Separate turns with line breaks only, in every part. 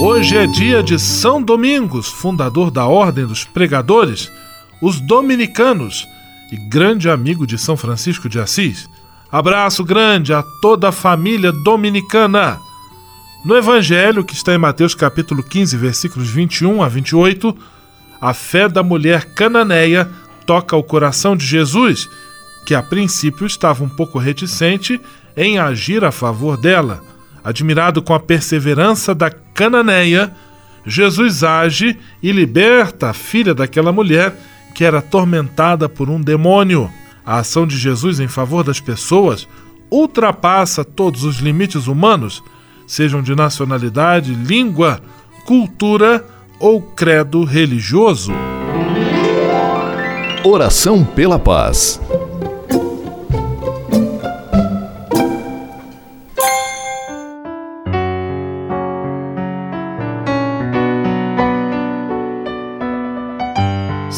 Hoje é dia de São Domingos, fundador da Ordem dos Pregadores, os Dominicanos e grande amigo de São Francisco de Assis. Abraço grande a toda a família dominicana. No Evangelho, que está em Mateus capítulo 15, versículos 21 a 28, a fé da mulher cananeia toca o coração de Jesus, que a princípio estava um pouco reticente em agir a favor dela. Admirado com a perseverança da cananeia, Jesus age e liberta a filha daquela mulher que era atormentada por um demônio. A ação de Jesus em favor das pessoas ultrapassa todos os limites humanos, sejam de nacionalidade, língua, cultura ou credo religioso.
Oração pela paz.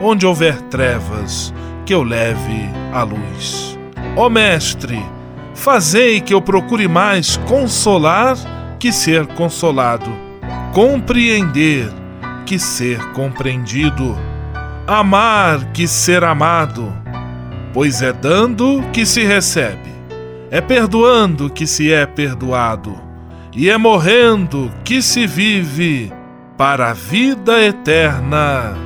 Onde houver trevas, que eu leve a luz. Ó Mestre, fazei que eu procure mais consolar que ser consolado, compreender que ser compreendido, amar que ser amado, pois é dando que se recebe, é perdoando que se é perdoado, e é morrendo que se vive para a vida eterna.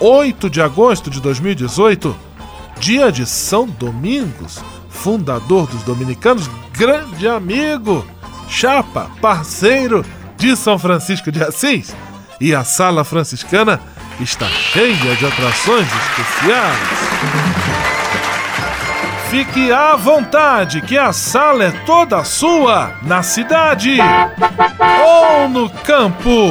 8 de agosto de 2018, dia de São Domingos fundador dos dominicanos, grande amigo, chapa, parceiro de São Francisco de Assis. E a sala franciscana está cheia de atrações especiais. Fique à vontade, que a sala é toda sua, na cidade ou no campo.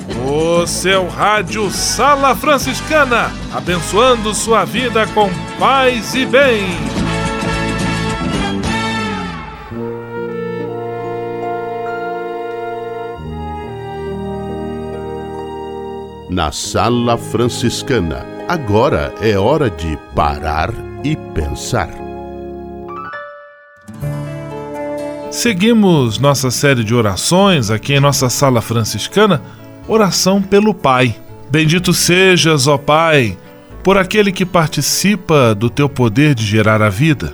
O seu rádio Sala Franciscana, abençoando sua vida com paz e bem.
Na Sala Franciscana, agora é hora de parar e pensar.
Seguimos nossa série de orações aqui em nossa sala franciscana, oração pelo Pai. Bendito sejas, ó Pai, por aquele que participa do teu poder de gerar a vida.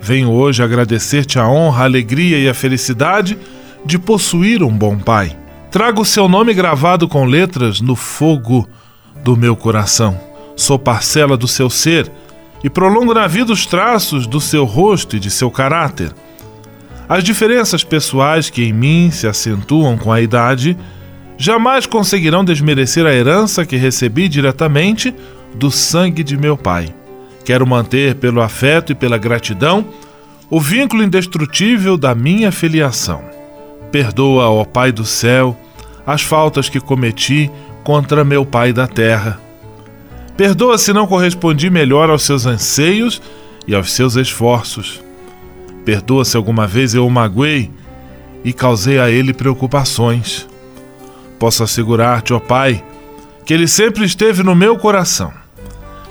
Venho hoje agradecer-te a honra, a alegria e a felicidade de possuir um bom Pai. Trago o seu nome gravado com letras no fogo do meu coração. Sou parcela do seu ser e prolongo na vida os traços do seu rosto e de seu caráter. As diferenças pessoais que em mim se acentuam com a idade jamais conseguirão desmerecer a herança que recebi diretamente do sangue de meu pai. Quero manter, pelo afeto e pela gratidão, o vínculo indestrutível da minha filiação. Perdoa, ó Pai do céu, as faltas que cometi contra meu Pai da terra. Perdoa se não correspondi melhor aos seus anseios e aos seus esforços. Perdoa se alguma vez eu o magoei e causei a ele preocupações. Posso assegurar-te, ó Pai, que ele sempre esteve no meu coração.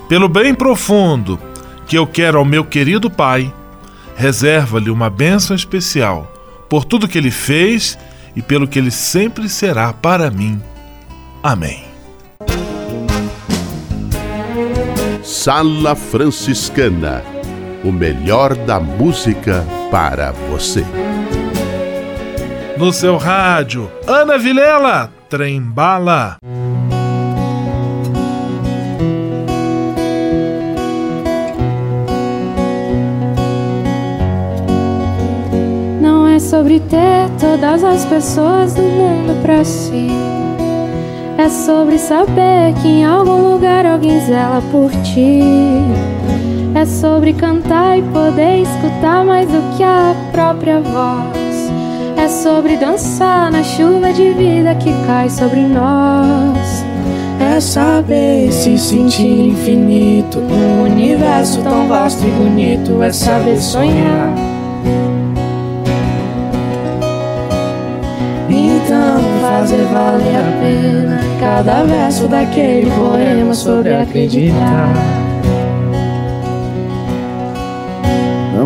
Pelo bem profundo que eu quero ao meu querido Pai, reserva-lhe uma bênção especial por tudo que ele fez e pelo que ele sempre será para mim. Amém.
Sala Franciscana o melhor da música para você.
No seu rádio, Ana Vilela, Trembala.
Não é sobre ter todas as pessoas do mundo pra si. É sobre saber que em algum lugar alguém zela por ti. É sobre cantar e poder escutar mais do que a própria voz. É sobre dançar na chuva de vida que cai sobre nós.
É saber se sentir infinito num universo tão vasto e bonito. É saber sonhar. Então fazer valer a pena cada verso daquele poema sobre acreditar.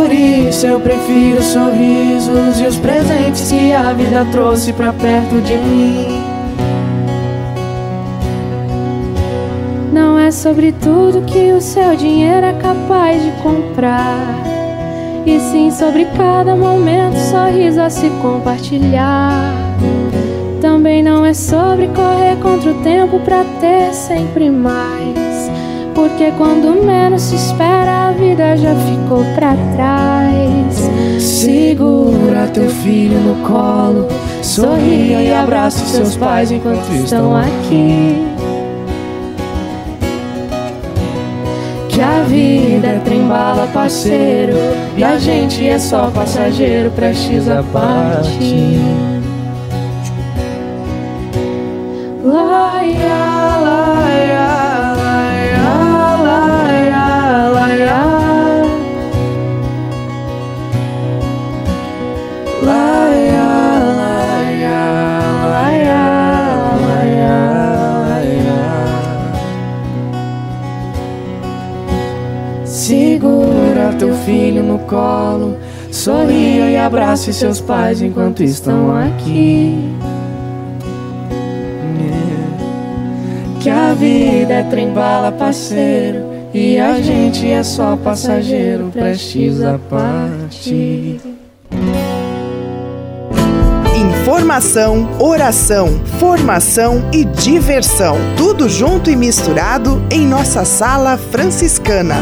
Por isso eu prefiro os sorrisos e os presentes que a vida trouxe pra perto de mim.
Não é sobre tudo que o seu dinheiro é capaz de comprar. E sim sobre cada momento, sorriso a se compartilhar. Também não é sobre correr contra o tempo pra ter sempre mais. Porque quando menos se espera a vida já ficou pra trás.
Segura teu filho no colo, sorria e abraça seus pais enquanto estão aqui. Que a vida é trem-bala, parceiro, e a gente é só passageiro, prestes a partir. Sorria e abrace seus pais enquanto estão aqui. Que a vida é trem-bala, parceiro, e a gente é só passageiro, prestes a partir.
Informação, oração, formação e diversão. Tudo junto e misturado em nossa sala franciscana.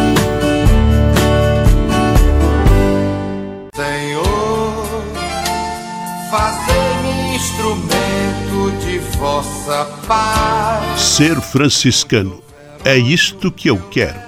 Vossa paz.
Ser franciscano. É isto que eu quero.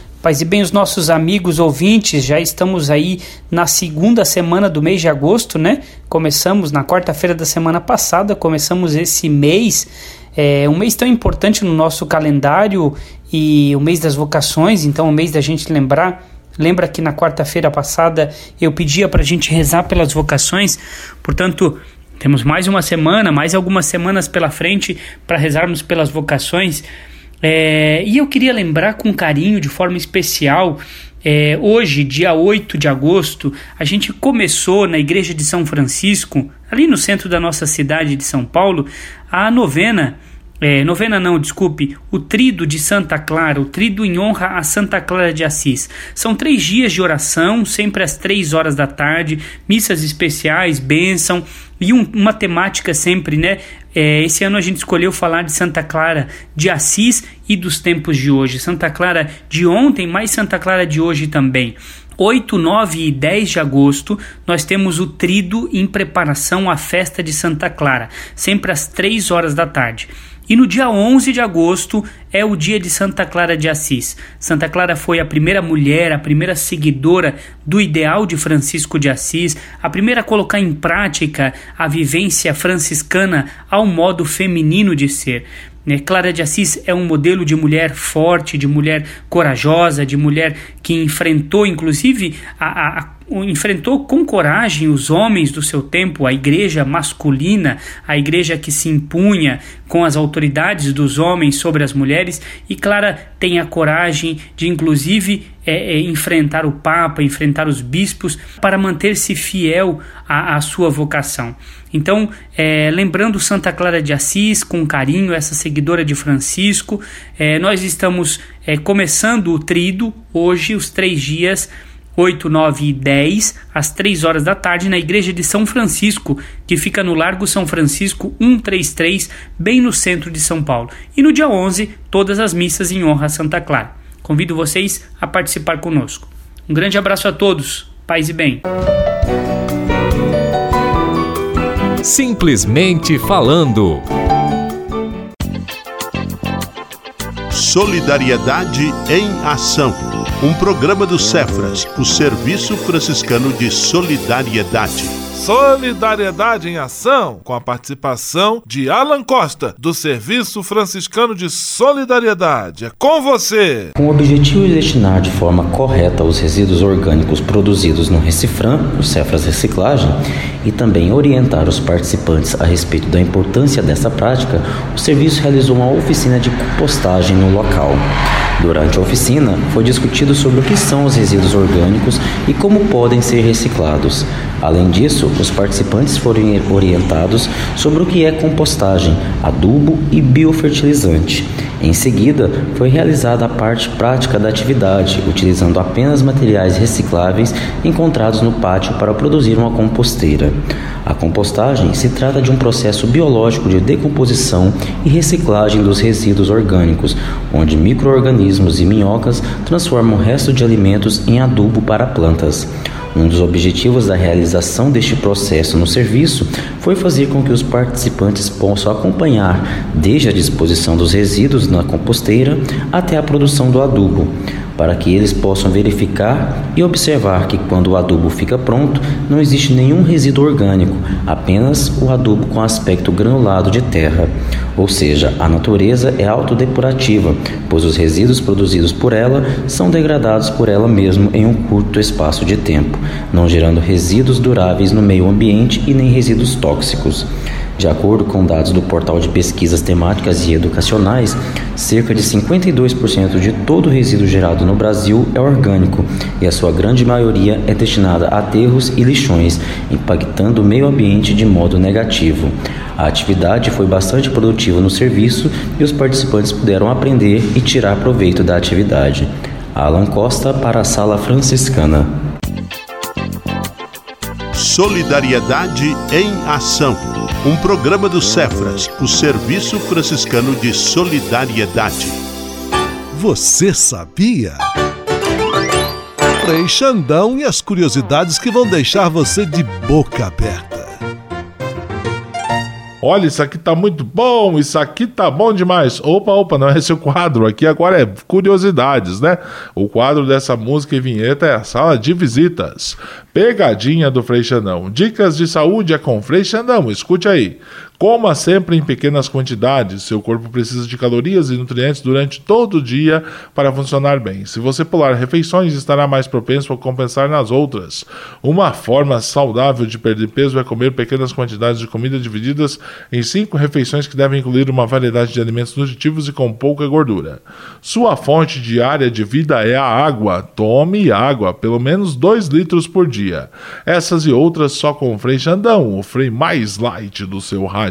Paz e bem, os nossos amigos ouvintes, já estamos aí na segunda semana do mês de agosto, né? Começamos na quarta-feira da semana passada, começamos esse mês, é, um mês tão importante no nosso calendário e o mês das vocações, então o mês da gente lembrar. Lembra que na quarta-feira passada eu pedia para a gente rezar pelas vocações, portanto, temos mais uma semana, mais algumas semanas pela frente para rezarmos pelas vocações. É, e eu queria lembrar com carinho, de forma especial, é, hoje, dia 8 de agosto, a gente começou na Igreja de São Francisco, ali no centro da nossa cidade de São Paulo, a novena. É, novena não, desculpe, o trido de Santa Clara, o trido em honra a Santa Clara de Assis. São três dias de oração, sempre às três horas da tarde, missas especiais, bênção e um, uma temática sempre, né? É, esse ano a gente escolheu falar de Santa Clara de Assis e dos tempos de hoje. Santa Clara de ontem, mas Santa Clara de hoje também. 8, 9 e 10 de agosto, nós temos o trido em preparação à festa de Santa Clara, sempre às 3 horas da tarde. E no dia 11 de agosto é o dia de Santa Clara de Assis. Santa Clara foi a primeira mulher, a primeira seguidora do ideal de Francisco de Assis, a primeira a colocar em prática a vivência franciscana ao modo feminino de ser. Né? Clara de Assis é um modelo de mulher forte, de mulher corajosa, de mulher que enfrentou inclusive a, a enfrentou com coragem os homens do seu tempo, a igreja masculina, a igreja que se impunha com as autoridades dos homens sobre as mulheres, e Clara tem a coragem de, inclusive, é, é, enfrentar o Papa, enfrentar os bispos, para manter-se fiel à, à, sua vocação. Então, é, lembrando Santa Clara de Assis com carinho, essa seguidora de Francisco, é, nós estamos é, começando o trido hoje, os três dias 8, 9 e 10, às 3 horas da tarde, na Igreja de São Francisco, que fica no Largo São Francisco 133, bem no centro de São Paulo. E no dia 11, todas as missas em honra a Santa Clara. Convido vocês a participar conosco. Um grande abraço a todos, paz e bem.
Simplesmente falando.
Solidariedade em Ação. Um programa do Cefras, o Serviço Franciscano de Solidariedade.
Solidariedade em Ação, com a participação de Alan Costa, do Serviço Franciscano de Solidariedade. É com você!
Com o objetivo de destinar de forma correta os resíduos orgânicos produzidos no Recifran, o Cefras Reciclagem, e também orientar os participantes a respeito da importância dessa prática, o serviço realizou uma oficina de compostagem no local. Durante a oficina, foi discutido sobre o que são os resíduos orgânicos e como podem ser reciclados. Além disso, os participantes foram orientados sobre o que é compostagem, adubo e biofertilizante. Em seguida, foi realizada a parte prática da atividade, utilizando apenas materiais recicláveis encontrados no pátio para produzir uma composteira. A compostagem se trata de um processo biológico de decomposição e reciclagem dos resíduos orgânicos, onde microorganismos e minhocas transformam o resto de alimentos em adubo para plantas. Um dos objetivos da realização deste processo no serviço foi fazer com que os participantes possam acompanhar desde a disposição dos resíduos na composteira até a produção do adubo para que eles possam verificar e observar que quando o adubo fica pronto, não existe nenhum resíduo orgânico, apenas o adubo com aspecto granulado de terra. Ou seja, a natureza é autodepurativa, pois os resíduos produzidos por ela são degradados por ela mesma em um curto espaço de tempo, não gerando resíduos duráveis no meio ambiente e nem resíduos tóxicos. De acordo com dados do portal de pesquisas temáticas e educacionais, cerca de 52% de todo o resíduo gerado no Brasil é orgânico e a sua grande maioria é destinada a aterros e lixões, impactando o meio ambiente de modo negativo. A atividade foi bastante produtiva no serviço e os participantes puderam aprender e tirar proveito da atividade. Alan Costa para a Sala Franciscana.
Solidariedade em Ação um programa do Cefras, o Serviço Franciscano de Solidariedade.
Você sabia? Frei Xandão e as curiosidades que vão deixar você de boca aberta.
Olha, isso aqui tá muito bom, isso aqui tá bom demais. Opa, opa, não é o quadro. Aqui agora é curiosidades, né? O quadro dessa música e vinheta é a sala de visitas. Pegadinha do Frei Xandão. Dicas de saúde é com Frei Xandão. Escute aí. Coma sempre em pequenas quantidades. Seu corpo precisa de calorias e nutrientes durante todo o dia para funcionar bem. Se você pular refeições, estará mais propenso a compensar nas outras. Uma forma saudável de perder peso é comer pequenas quantidades de comida divididas em cinco refeições que devem incluir uma variedade de alimentos nutritivos e com pouca gordura. Sua fonte diária de vida é a água. Tome água, pelo menos 2 litros por dia. Essas e outras só com o Frei Xandão, o Frei mais light do seu rádio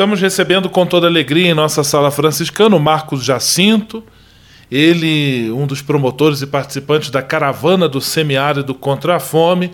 Estamos recebendo com toda alegria em nossa sala franciscana o Marcos Jacinto, ele, um dos promotores e participantes da caravana do semiárido contra a fome,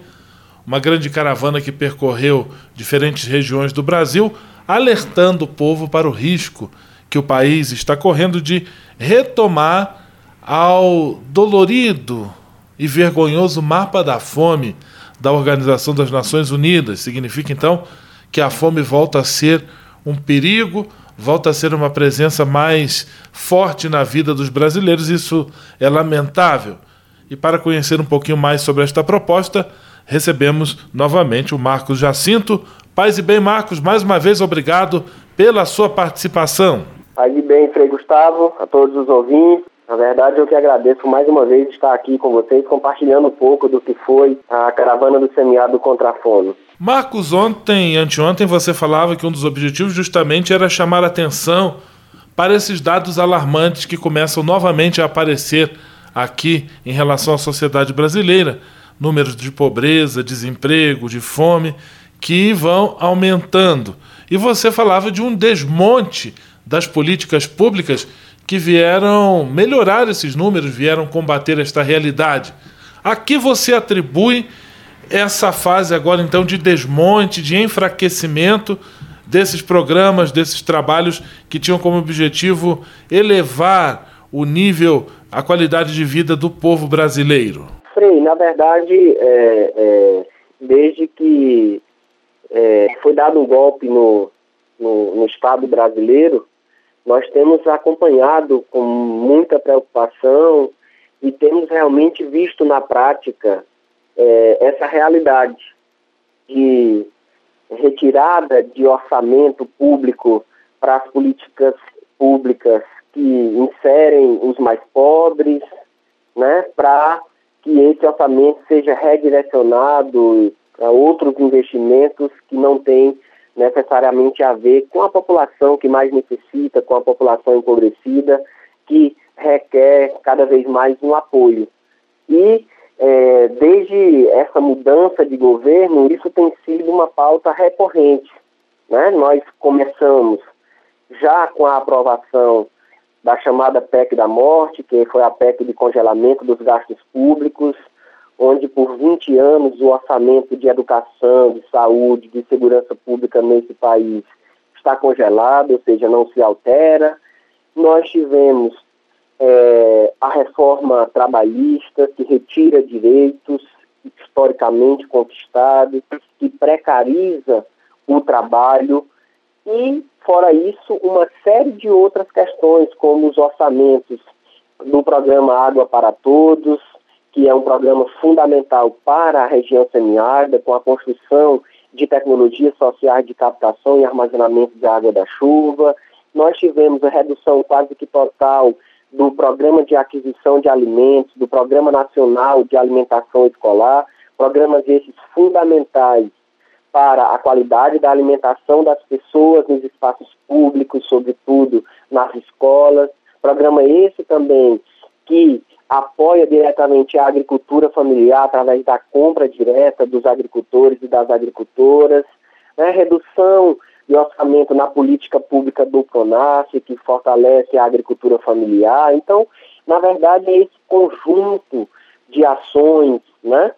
uma grande caravana que percorreu diferentes regiões do Brasil, alertando o povo para o risco que o país está correndo de retomar ao dolorido e vergonhoso mapa da fome da Organização das Nações Unidas. Significa então que a fome volta a ser um perigo, volta a ser uma presença mais forte na vida dos brasileiros. Isso é lamentável. E para conhecer um pouquinho mais sobre esta proposta, recebemos novamente o Marcos Jacinto. Paz e bem, Marcos, mais uma vez obrigado pela sua participação.
Paz e bem, Frei Gustavo, a todos os ouvintes. Na verdade, eu que agradeço mais uma vez estar aqui com vocês, compartilhando um pouco do que foi a caravana do semiárido contra a fome.
Marcos, ontem, anteontem, você falava que um dos objetivos justamente era chamar a atenção para esses dados alarmantes que começam novamente a aparecer aqui em relação à sociedade brasileira. Números de pobreza, desemprego, de fome, que vão aumentando. E você falava de um desmonte das políticas públicas que vieram melhorar esses números, vieram combater esta realidade. A que você atribui essa fase agora então de desmonte, de enfraquecimento desses programas, desses trabalhos que tinham como objetivo elevar o nível, a qualidade de vida do povo brasileiro?
Frei, na verdade, é, é, desde que é, foi dado um golpe no, no, no Estado brasileiro, nós temos acompanhado com muita preocupação e temos realmente visto na prática é, essa realidade de retirada de orçamento público para as políticas públicas que inserem os mais pobres, né, para que esse orçamento seja redirecionado para outros investimentos que não têm necessariamente a ver com a população que mais necessita, com a população empobrecida, que requer cada vez mais um apoio. E é, desde essa mudança de governo, isso tem sido uma pauta recorrente. Né? Nós começamos já com a aprovação da chamada PEC da morte, que foi a PEC de congelamento dos gastos públicos, onde por 20 anos o orçamento de educação, de saúde, de segurança pública nesse país está congelado, ou seja, não se altera. Nós tivemos é, a reforma trabalhista, que retira direitos historicamente conquistados, que precariza o trabalho e, fora isso, uma série de outras questões, como os orçamentos do programa Água para Todos, que é um programa fundamental para a região semiárida, com a construção de tecnologias sociais de captação e armazenamento de água da chuva. Nós tivemos a redução quase que total do Programa de Aquisição de Alimentos, do Programa Nacional de Alimentação Escolar, programas esses fundamentais para a qualidade da alimentação das pessoas nos espaços públicos, sobretudo nas escolas. Programa esse também que apoia diretamente a agricultura familiar através da compra direta dos agricultores e das agricultoras, né? redução de orçamento na política pública do PRONAF, que fortalece a agricultura familiar. Então, na verdade, é esse conjunto de ações né,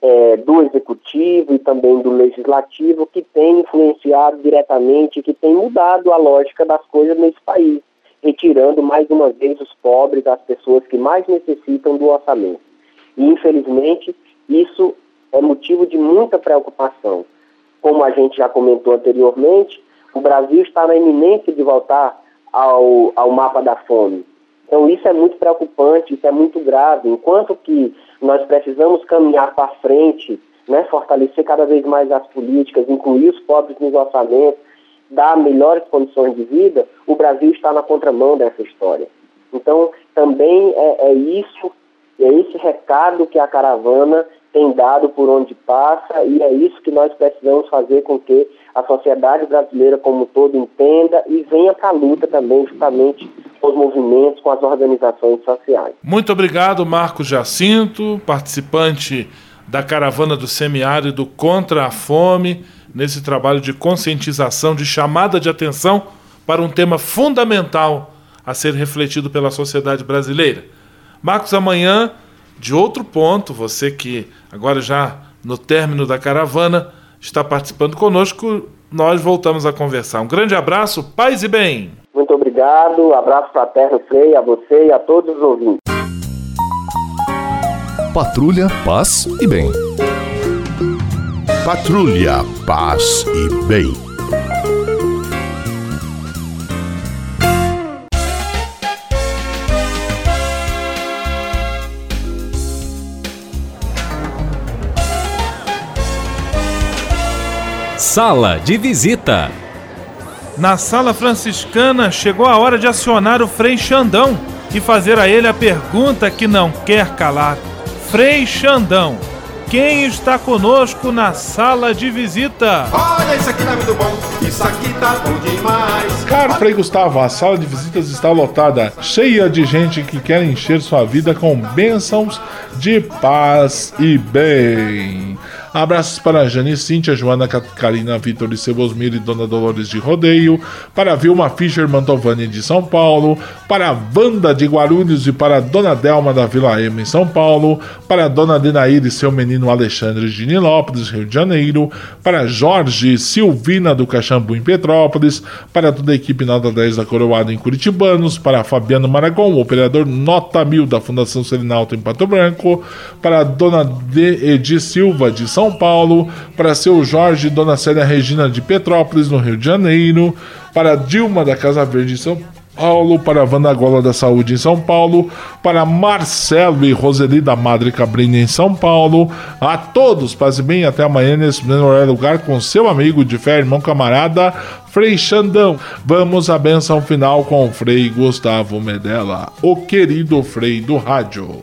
é, do Executivo e também do Legislativo que tem influenciado diretamente, que tem mudado a lógica das coisas nesse país, retirando mais uma vez os pobres, as pessoas que mais necessitam do orçamento. E, infelizmente, isso é motivo de muita preocupação como a gente já comentou anteriormente, o Brasil está na iminência de voltar ao, ao mapa da fome. Então isso é muito preocupante, isso é muito grave. Enquanto que nós precisamos caminhar para frente, né, fortalecer cada vez mais as políticas, incluir os pobres nos orçamentos, dar melhores condições de vida, o Brasil está na contramão dessa história. Então também é, é isso, é esse recado que a caravana tem dado por onde passa e é isso que nós precisamos fazer com que a sociedade brasileira como um todo entenda e venha para a luta também justamente com os movimentos, com as organizações sociais.
Muito obrigado, Marcos Jacinto, participante da caravana do semiárido contra a fome, nesse trabalho de conscientização, de chamada de atenção para um tema fundamental a ser refletido pela sociedade brasileira. Marcos, amanhã de outro ponto, você que agora já no término da caravana está participando conosco, nós voltamos a conversar. Um grande abraço, paz e bem.
Muito obrigado, abraço fraterno Frei, a você e a todos os ouvintes.
Patrulha, paz e bem.
Patrulha, paz e bem.
Sala de visita.
Na sala franciscana chegou a hora de acionar o Frei Xandão e fazer a ele a pergunta que não quer calar. Frei Xandão, quem está conosco na sala de visita?
Olha, isso aqui tá muito bom, isso aqui tá bom demais.
Caro Frei Gustavo, a sala de visitas está lotada, cheia de gente que quer encher sua vida com bênçãos de paz e bem. Abraços para Jane, Cíntia, Joana, Karina, Vitor e Cebosmir e Dona Dolores de Rodeio, para Vilma Fischer Mantovani de São Paulo, para a Wanda de Guarulhos e para a Dona Delma da Vila Ema em São Paulo, para a Dona Denaíra e seu menino Alexandre de Nilópolis, Rio de Janeiro, para Jorge Silvina do Caxambu em Petrópolis, para toda a equipe Nota 10 da Coroada em Curitibanos, para Fabiano Maragon, operador Nota 1000 da Fundação Serenalto em Pato Branco, para a Dona de Edi Silva de São são Paulo, para seu Jorge e Dona Célia Regina de Petrópolis, no Rio de Janeiro, para Dilma da Casa Verde em São Paulo, para Wanda Gola da Saúde em São Paulo, para Marcelo e Roseli da Madre Cabrini em São Paulo. A todos, paz e bem, até amanhã nesse mesmo lugar com seu amigo de fé, irmão camarada, Frei Xandão. Vamos à benção final com o Frei Gustavo Medella, o querido Frei do rádio.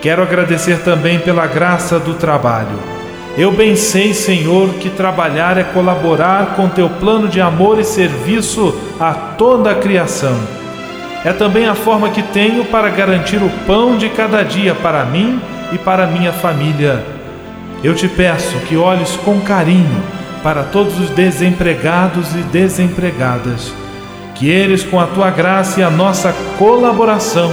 Quero agradecer também pela graça do trabalho. Eu bem sei, Senhor, que trabalhar é colaborar com teu plano de amor e serviço a toda a criação. É também a forma que tenho para garantir o pão de cada dia para mim e para minha família. Eu te peço que olhes com carinho para todos os desempregados e desempregadas, que eles, com a tua graça e a nossa colaboração,